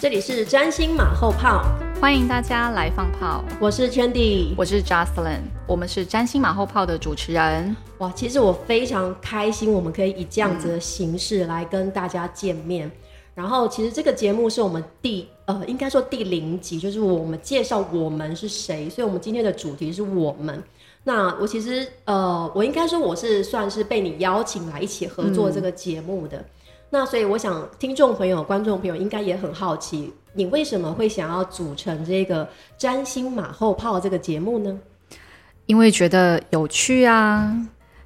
这里是占星马后炮，欢迎大家来放炮。我是 Chandy，我是 Jocelyn，我们是占星马后炮的主持人。哇，其实我非常开心，我们可以以这样子的形式来跟大家见面。然后，其实这个节目是我们第呃，应该说第零集，就是我们介绍我们是谁。所以，我们今天的主题是我们。那我其实呃，我应该说我是算是被你邀请来一起合作这个节目的。那所以我想，听众朋友、观众朋友应该也很好奇，你为什么会想要组成这个占星马后炮这个节目呢？因为觉得有趣啊。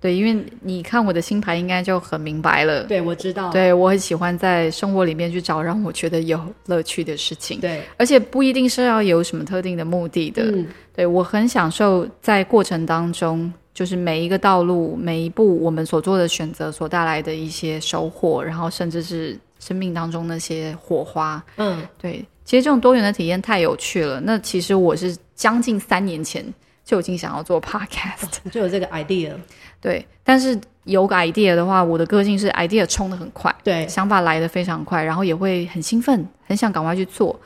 对，因为你看我的星牌，应该就很明白了。对，我知道。对我很喜欢在生活里面去找让我觉得有乐趣的事情。对，而且不一定是要有什么特定的目的的。嗯，对我很享受在过程当中。就是每一个道路，每一步我们所做的选择所带来的一些收获，然后甚至是生命当中那些火花。嗯，对，其实这种多元的体验太有趣了。那其实我是将近三年前就已经想要做 podcast，就有这个 idea。对，但是有个 idea 的话，我的个性是 idea 冲的很快，对，想法来的非常快，然后也会很兴奋，很想赶快去做。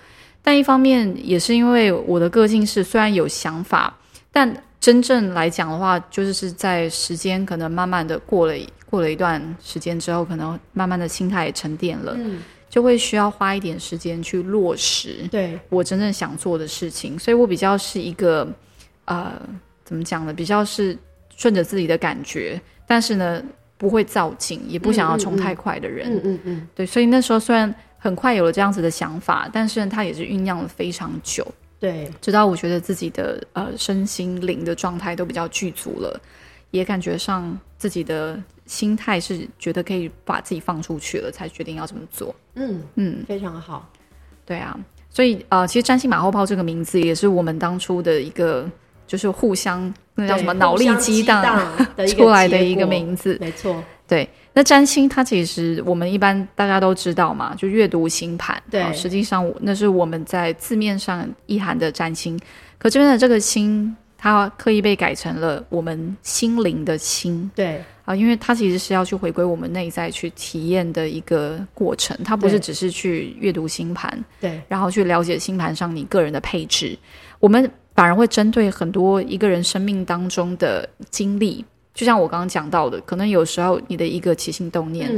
但一方面也是因为我的个性是虽然有想法，但真正来讲的话，就是是在时间可能慢慢的过了过了一段时间之后，可能慢慢的心态也沉淀了，嗯，就会需要花一点时间去落实，对我真正想做的事情。所以我比较是一个，呃，怎么讲呢？比较是顺着自己的感觉，但是呢，不会造进，也不想要冲太快的人，嗯嗯嗯，对。所以那时候虽然很快有了这样子的想法，但是它也是酝酿了非常久。对，直到我觉得自己的呃身心灵的状态都比较具足了，也感觉上自己的心态是觉得可以把自己放出去了，才决定要这么做。嗯嗯，非常好。对啊，所以呃，其实“占星马后炮”这个名字也是我们当初的一个，就是互相那叫什么脑力激荡 出来的一个名字。没错，对。那占星它其实我们一般大家都知道嘛，就阅读星盘。对，实际上那是我们在字面上意涵的占星。可这边的这个星，它刻意被改成了我们心灵的心。对啊，因为它其实是要去回归我们内在去体验的一个过程，它不是只是去阅读星盘。对，然后去了解星盘上你个人的配置。我们反而会针对很多一个人生命当中的经历。就像我刚刚讲到的，可能有时候你的一个起心动念，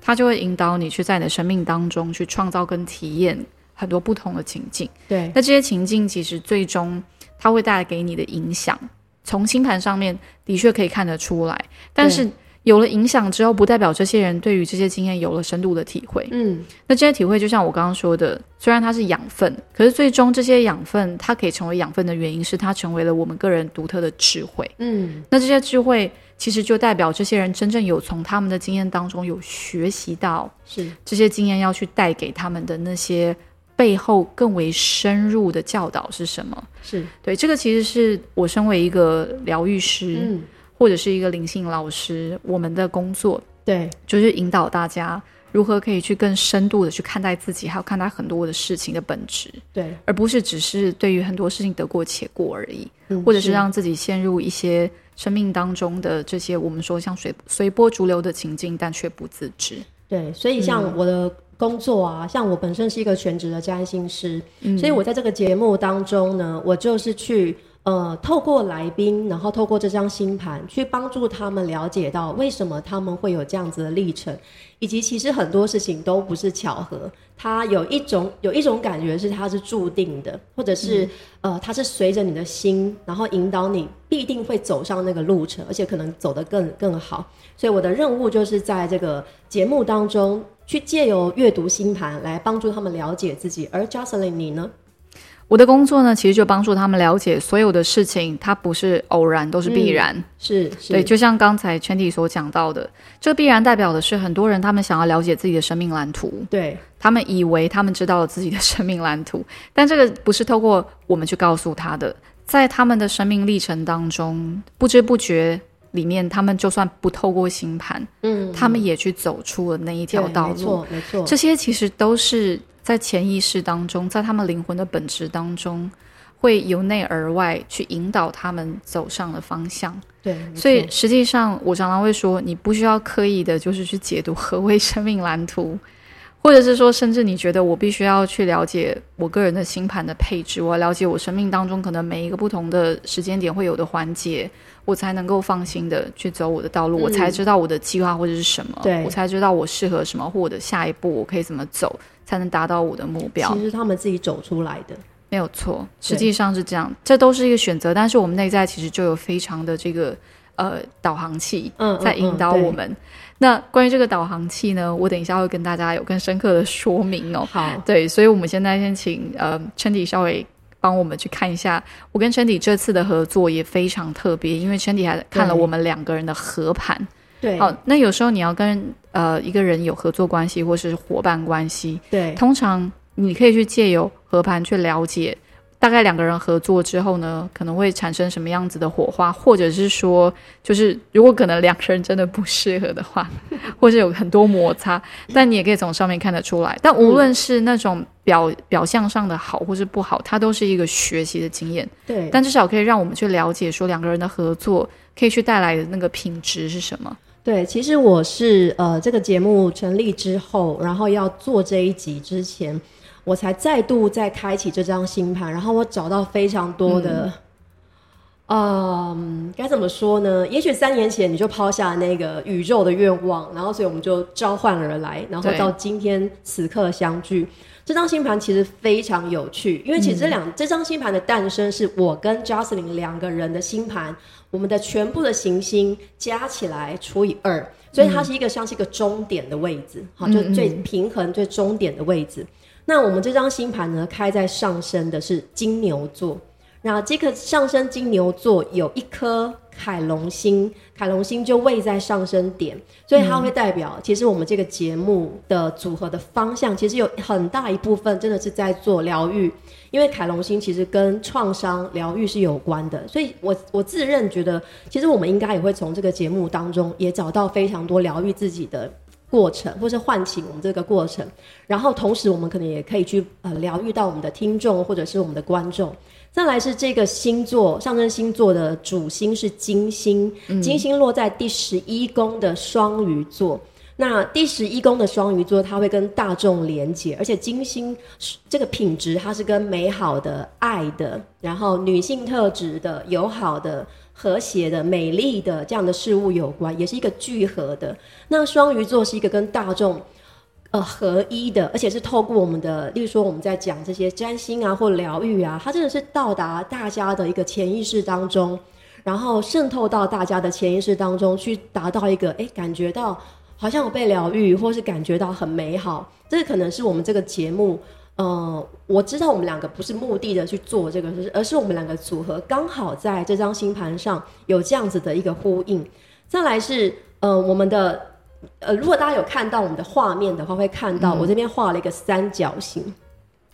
它就会引导你去在你的生命当中去创造跟体验很多不同的情境。对，那这些情境其实最终它会带来给你的影响，从星盘上面的确可以看得出来，但是。有了影响之后，不代表这些人对于这些经验有了深度的体会。嗯，那这些体会就像我刚刚说的，虽然它是养分，可是最终这些养分它可以成为养分的原因是它成为了我们个人独特的智慧。嗯，那这些智慧其实就代表这些人真正有从他们的经验当中有学习到，是这些经验要去带给他们的那些背后更为深入的教导是什么？是对这个其实是我身为一个疗愈师。嗯。或者是一个灵性老师，我们的工作对，就是引导大家如何可以去更深度的去看待自己，还有看待很多的事情的本质，对，而不是只是对于很多事情得过且过而已，或者是让自己陷入一些生命当中的这些我们说像随随波逐流的情境，但却不自知。对，所以像我的工作啊，像我本身是一个全职的占星师，所以我在这个节目当中呢，我就是去。呃，透过来宾，然后透过这张星盘，去帮助他们了解到为什么他们会有这样子的历程，以及其实很多事情都不是巧合，它有一种有一种感觉是它是注定的，或者是呃，它是随着你的心，然后引导你必定会走上那个路程，而且可能走得更更好。所以我的任务就是在这个节目当中，去借由阅读星盘来帮助他们了解自己。而 Jocelyn 你呢？我的工作呢，其实就帮助他们了解所有的事情，它不是偶然，都是必然。是，对，就像刚才 Chandy 所讲到的，这个必然代表的是很多人他们想要了解自己的生命蓝图，对他们以为他们知道了自己的生命蓝图，但这个不是透过我们去告诉他的，在他们的生命历程当中，不知不觉里面，他们就算不透过星盘，嗯，他们也去走出了那一条道路。没错，没错，这些其实都是。在潜意识当中，在他们灵魂的本质当中，会由内而外去引导他们走上了方向。对，所以实际上我常常会说，你不需要刻意的，就是去解读何为生命蓝图，或者是说，甚至你觉得我必须要去了解我个人的星盘的配置，我要了解我生命当中可能每一个不同的时间点会有的环节，我才能够放心的去走我的道路，我才知道我的计划或者是什么，我才知道我适合什么，或我的下一步我可以怎么走。才能达到我的目标。其实他们自己走出来的，没有错。实际上是这样，这都是一个选择。但是我们内在其实就有非常的这个呃导航器在引导我们。那关于这个导航器呢，我等一下会跟大家有更深刻的说明哦。好，对，所以我们现在先请呃陈迪稍微帮我们去看一下。我跟陈迪这次的合作也非常特别，因为陈迪还看了我们两个人的合盘。对，好，那有时候你要跟呃一个人有合作关系或是伙伴关系，对，通常你可以去借由合盘去了解，大概两个人合作之后呢，可能会产生什么样子的火花，或者是说，就是如果可能两个人真的不适合的话，或者有很多摩擦，但你也可以从上面看得出来。但无论是那种表表象上的好或是不好，它都是一个学习的经验。对，但至少可以让我们去了解说两个人的合作可以去带来的那个品质是什么。对，其实我是呃，这个节目成立之后，然后要做这一集之前，我才再度再开启这张星盘，然后我找到非常多的，嗯，该怎么说呢？也许三年前你就抛下那个宇宙的愿望，然后所以我们就召唤而来，然后到今天此刻相聚。这张星盘其实非常有趣，因为其实这两这张星盘的诞生是我跟 Jocelyn 两个人的星盘。我们的全部的行星加起来除以二，所以它是一个像是一个终点的位置，好，就最平衡、最终点的位置。那我们这张星盘呢，开在上升的是金牛座。那这个上升金牛座有一颗凯龙星，凯龙星就位在上升点，所以它会代表，其实我们这个节目的组合的方向，其实有很大一部分真的是在做疗愈。因为凯龙星其实跟创伤疗愈是有关的，所以我我自认觉得，其实我们应该也会从这个节目当中也找到非常多疗愈自己的过程，或是唤醒我们这个过程。然后同时，我们可能也可以去呃疗愈到我们的听众或者是我们的观众。再来是这个星座上升星座的主星是金星，金星落在第十一宫的双鱼座。那第十一宫的双鱼座，它会跟大众连接，而且金星这个品质，它是跟美好的、爱的，然后女性特质的、友好的、和谐的、美丽的这样的事物有关，也是一个聚合的。那双鱼座是一个跟大众呃合一的，而且是透过我们的，例如说我们在讲这些占星啊或疗愈啊，它真的是到达大家的一个潜意识当中，然后渗透到大家的潜意识当中去，达到一个哎感觉到。好像有被疗愈，或是感觉到很美好，这可能是我们这个节目。呃，我知道我们两个不是目的的去做这个，而是我们两个组合刚好在这张星盘上有这样子的一个呼应。再来是呃，我们的呃，如果大家有看到我们的画面的话，会看到我这边画了一个三角形。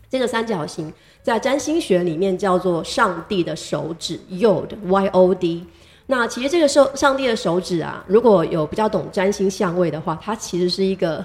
这个三角形在占星学里面叫做上帝的手指，Yod，Y O D。那其实这个手上帝的手指啊，如果有比较懂占星相位的话，它其实是一个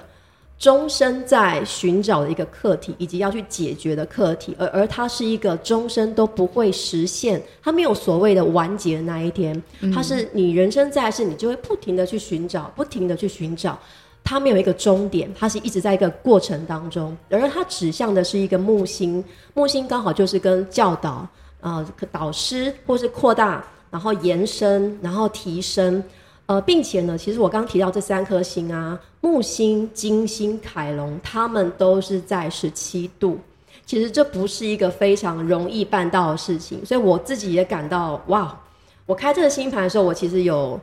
终身在寻找的一个课题，以及要去解决的课题，而而它是一个终身都不会实现，它没有所谓的完结的那一天，它是你人生在世，你就会不停的去寻找，不停的去寻找，它没有一个终点，它是一直在一个过程当中，而它指向的是一个木星，木星刚好就是跟教导啊导师或是扩大。然后延伸，然后提升，呃，并且呢，其实我刚提到这三颗星啊，木星、金星、凯龙，他们都是在十七度。其实这不是一个非常容易办到的事情，所以我自己也感到哇！我开这个星盘的时候，我其实有，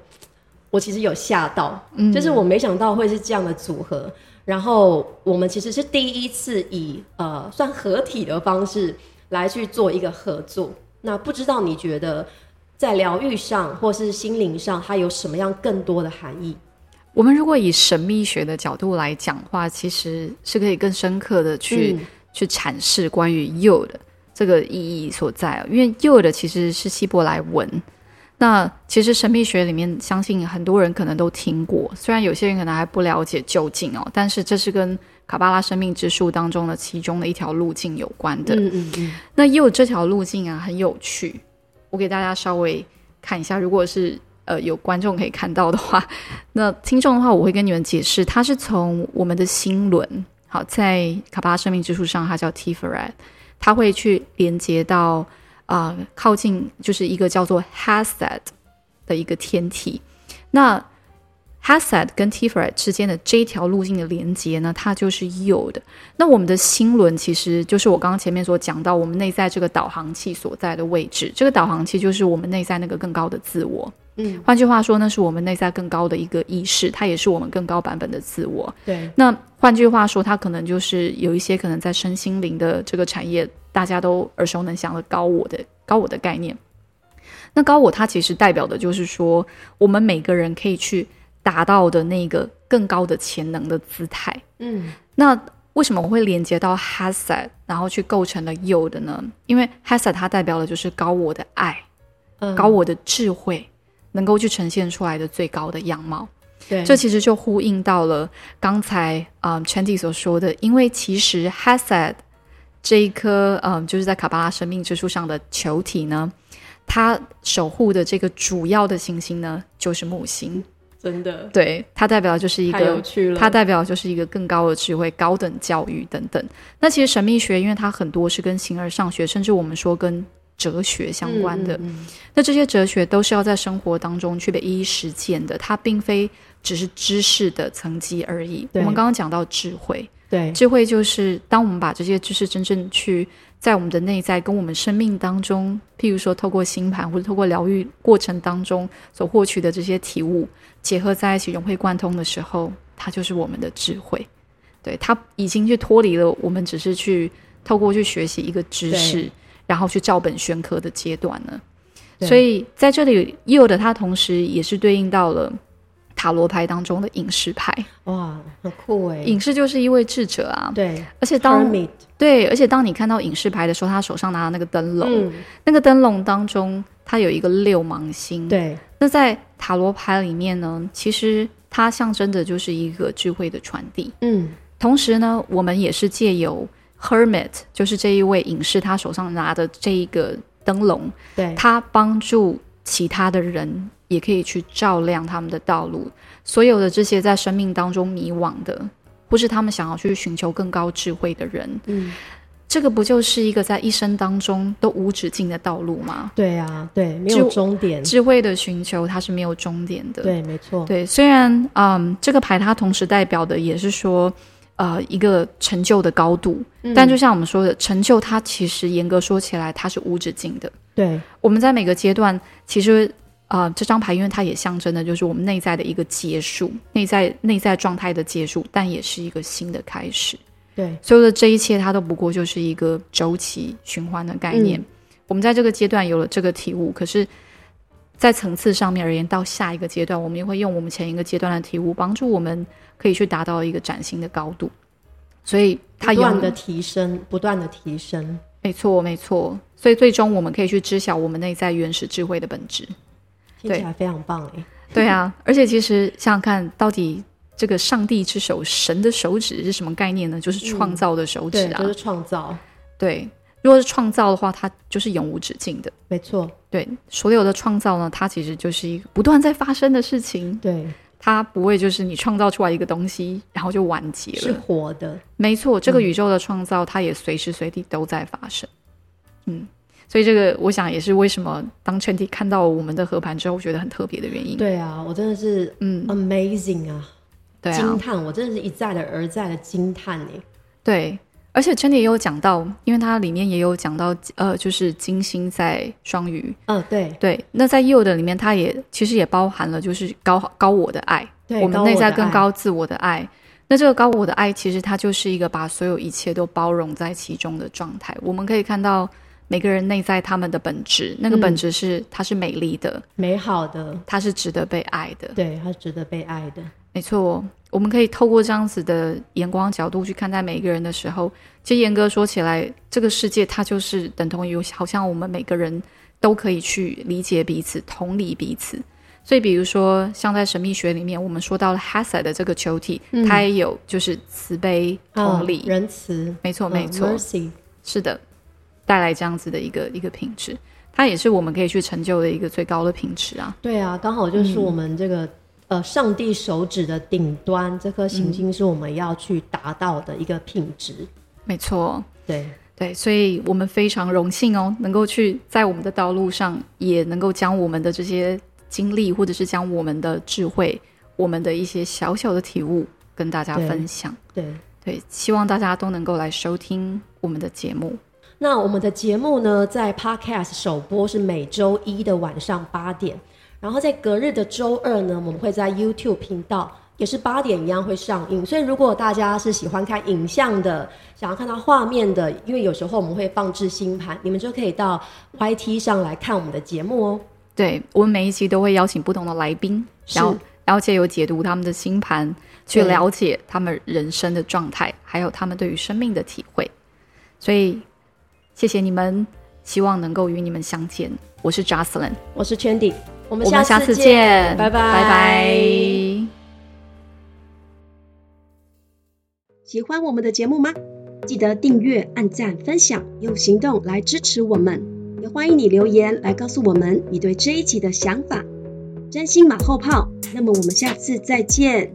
我其实有吓到，就是我没想到会是这样的组合。然后我们其实是第一次以呃算合体的方式。来去做一个合作。那不知道你觉得在疗愈上或是心灵上，它有什么样更多的含义？我们如果以神秘学的角度来讲话，其实是可以更深刻的去去阐释关于 “you” 的这个意义所在。因为 “you” 的其实是希伯来文。那其实神秘学里面，相信很多人可能都听过，虽然有些人可能还不了解究竟哦，但是这是跟卡巴拉生命之树当中的其中的一条路径有关的。嗯嗯嗯。那也有这条路径啊，很有趣，我给大家稍微看一下。如果是呃有观众可以看到的话，那听众的话，我会跟你们解释，它是从我们的心轮，好，在卡巴生命之树上，它叫 Tiferet，它会去连接到。啊，靠近就是一个叫做 Hasad 的一个天体。那 Hasad 跟 Tiferet 之间的这一条路径的连接呢，它就是有的。那我们的心轮其实就是我刚刚前面所讲到，我们内在这个导航器所在的位置。这个导航器就是我们内在那个更高的自我。嗯，换句话说，那是我们内在更高的一个意识，它也是我们更高版本的自我。对。那换句话说，它可能就是有一些可能在身心灵的这个产业。大家都耳熟能详的高我的高我的概念，那高我它其实代表的就是说，我们每个人可以去达到的那个更高的潜能的姿态。嗯，那为什么我会连接到 Hasad，然后去构成了 You 的呢？因为 Hasad 它代表的就是高我的爱，嗯高我的智慧，能够去呈现出来的最高的样貌。对，这其实就呼应到了刚才啊 Chandy 所说的，因为其实 Hasad。这一颗，嗯，就是在卡巴拉生命之树上的球体呢，它守护的这个主要的行星呢，就是木星。真的，对它代表就是一个，它代表就是一个更高的智慧、高等教育等等。那其实神秘学，因为它很多是跟形而上学，甚至我们说跟哲学相关的。那这些哲学都是要在生活当中去被一一实践的，它并非只是知识的层级而已。我们刚刚讲到智慧。对，智慧就是当我们把这些知识真正去在我们的内在跟我们生命当中，譬如说透过星盘或者透过疗愈过程当中所获取的这些体悟结合在一起融会贯通的时候，它就是我们的智慧。对，它已经去脱离了我们只是去透过去学习一个知识，然后去照本宣科的阶段了。所以在这里，You 的它同时也是对应到了。塔罗牌当中的隐士牌，哇，很酷哎！隐士就是一位智者啊，对。而且当对，而且当你看到隐士牌的时候，他手上拿的那个灯笼，那个灯笼当中，它有一个六芒星。对。那在塔罗牌里面呢，其实它象征的就是一个智慧的传递。嗯。同时呢，我们也是借由 Hermit，就是这一位隐士，他手上拿的这一个灯笼，对，他帮助其他的人。也可以去照亮他们的道路。所有的这些在生命当中迷惘的，或是他们想要去寻求更高智慧的人，嗯，这个不就是一个在一生当中都无止境的道路吗？对啊，对，没有终点。智慧的寻求它是没有终点的。对，没错。对，虽然嗯，这个牌它同时代表的也是说，呃，一个成就的高度，但就像我们说的，成就它其实严格说起来，它是无止境的。对，我们在每个阶段其实。啊，这张牌因为它也象征的就是我们内在的一个结束，内在内在状态的结束，但也是一个新的开始。对，所有的这一切，它都不过就是一个周期循环的概念。我们在这个阶段有了这个体悟，可是，在层次上面而言，到下一个阶段，我们也会用我们前一个阶段的体悟，帮助我们可以去达到一个崭新的高度。所以，它不断的提升，不断的提升，没错，没错。所以，最终我们可以去知晓我们内在原始智慧的本质。听起来非常棒哎，对啊，而且其实想想看，到底这个上帝之手、神的手指是什么概念呢？就是创造的手指啊，就是创造。对，如果是创造的话，它就是永无止境的。没错，对，所有的创造呢，它其实就是一个不断在发生的事情。对，它不会就是你创造出来一个东西，然后就完结了。是活的，没错，这个宇宙的创造，它也随时随地都在发生。嗯。所以这个，我想也是为什么当全体看到我们的合盘之后，觉得很特别的原因。对啊，我真的是嗯，amazing 啊，惊叹！我真的是一再的而再的惊叹哎。对，而且全体也有讲到，因为它里面也有讲到，呃，就是金星在双鱼。嗯，对对。那在 You 的里面，它也其实也包含了就是高高我的爱，我们内在更高自我的爱。那这个高我的爱，其实它就是一个把所有一切都包容在其中的状态。我们可以看到每个人内在他们的本质，那个本质是它是美丽的、美好的，它是值得被爱的。对，它是值得被爱的。没错，我们可以透过这样子的眼光角度去看待每一个人的时候，其实严格说起来，这个世界它就是等同于好像我们每个人都可以去理解彼此、同理彼此。所以，比如说像在神秘学里面，我们说到了 Hesed 的这个球体，它也有就是慈悲、同理、仁慈。没错，没错，是的，带来这样子的一个一个品质，它也是我们可以去成就的一个最高的品质啊。对啊，刚好就是我们这个。呃，上帝手指的顶端，这颗行星是我们要去达到的一个品质。没错，对对，所以我们非常荣幸哦，能够去在我们的道路上，也能够将我们的这些经历，或者是将我们的智慧，我们的一些小小的体悟，跟大家分享。对对，希望大家都能够来收听我们的节目。那我们的节目呢，在 Podcast 首播是每周一的晚上八点。然后在隔日的周二呢，我们会在 YouTube 频道也是八点一样会上映。所以如果大家是喜欢看影像的，想要看到画面的，因为有时候我们会放置星盘，你们就可以到 YT 上来看我们的节目哦。对我们每一期都会邀请不同的来宾，然后而且有解读他们的星盘，去了解他们人生的状态，还有他们对于生命的体会。所以谢谢你们，希望能够与你们相见。我是 Jocelyn，我是 Chandy。我们下次见，拜拜拜拜。喜欢我们的节目吗？记得订阅、按赞、分享，用行动来支持我们。也欢迎你留言来告诉我们你对这一集的想法。真心马后炮，那么我们下次再见。